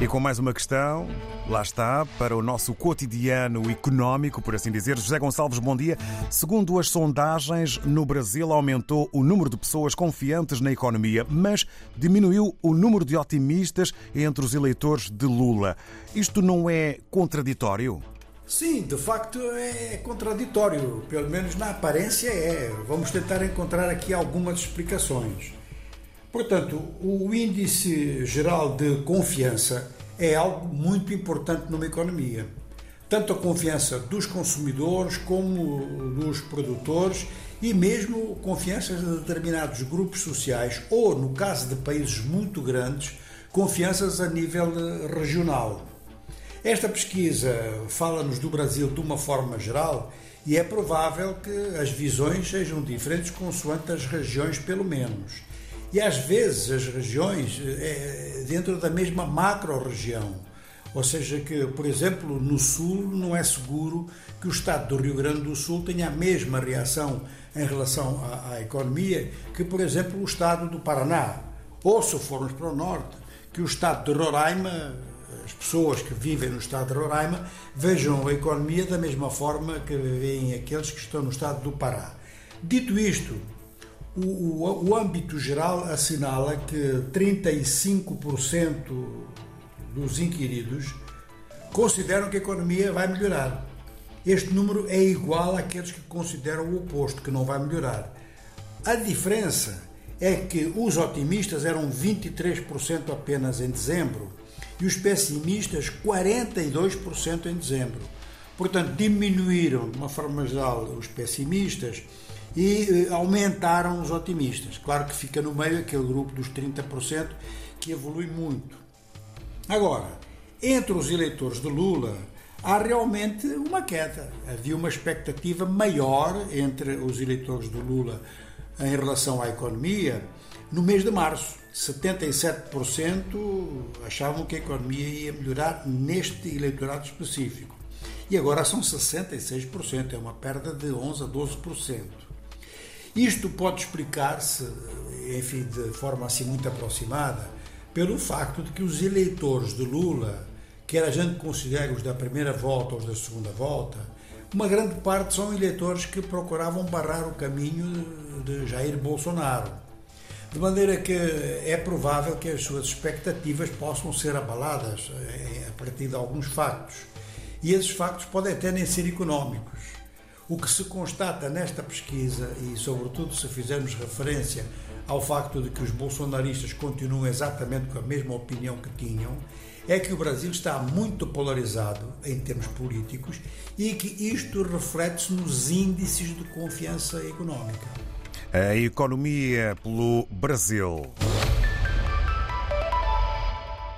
E com mais uma questão, lá está, para o nosso cotidiano económico, por assim dizer. José Gonçalves, bom dia. Segundo as sondagens, no Brasil aumentou o número de pessoas confiantes na economia, mas diminuiu o número de otimistas entre os eleitores de Lula. Isto não é contraditório? Sim, de facto é contraditório, pelo menos na aparência é. Vamos tentar encontrar aqui algumas explicações. Portanto, o índice geral de confiança é algo muito importante numa economia. Tanto a confiança dos consumidores como dos produtores e mesmo confianças de determinados grupos sociais ou, no caso de países muito grandes, confianças a nível regional. Esta pesquisa fala-nos do Brasil de uma forma geral e é provável que as visões sejam diferentes consoante as regiões, pelo menos e às vezes as regiões é, dentro da mesma macro-região. Ou seja, que, por exemplo, no Sul não é seguro que o Estado do Rio Grande do Sul tenha a mesma reação em relação à, à economia que, por exemplo, o Estado do Paraná. Ou, se formos para o Norte, que o Estado de Roraima, as pessoas que vivem no Estado de Roraima, vejam a economia da mesma forma que veem aqueles que estão no Estado do Pará. Dito isto, o, o, o âmbito geral assinala que 35% dos inquiridos consideram que a economia vai melhorar. Este número é igual àqueles que consideram o oposto, que não vai melhorar. A diferença é que os otimistas eram 23% apenas em dezembro e os pessimistas 42% em dezembro. Portanto, diminuíram de uma forma geral os pessimistas e eh, aumentaram os otimistas. Claro que fica no meio aquele grupo dos 30% que evolui muito. Agora, entre os eleitores de Lula, há realmente uma queda. Havia uma expectativa maior entre os eleitores de Lula em relação à economia no mês de março. 77% achavam que a economia ia melhorar neste eleitorado específico. E agora são 66%, é uma perda de 11 a 12%. Isto pode explicar-se, enfim, de forma assim muito aproximada, pelo facto de que os eleitores de Lula, quer a gente considere os da primeira volta ou os da segunda volta, uma grande parte são eleitores que procuravam barrar o caminho de Jair Bolsonaro. De maneira que é provável que as suas expectativas possam ser abaladas eh, a partir de alguns factos. E esses factos podem até nem ser económicos. O que se constata nesta pesquisa, e sobretudo se fizermos referência ao facto de que os bolsonaristas continuam exatamente com a mesma opinião que tinham, é que o Brasil está muito polarizado em termos políticos e que isto reflete-se nos índices de confiança económica. A economia pelo Brasil.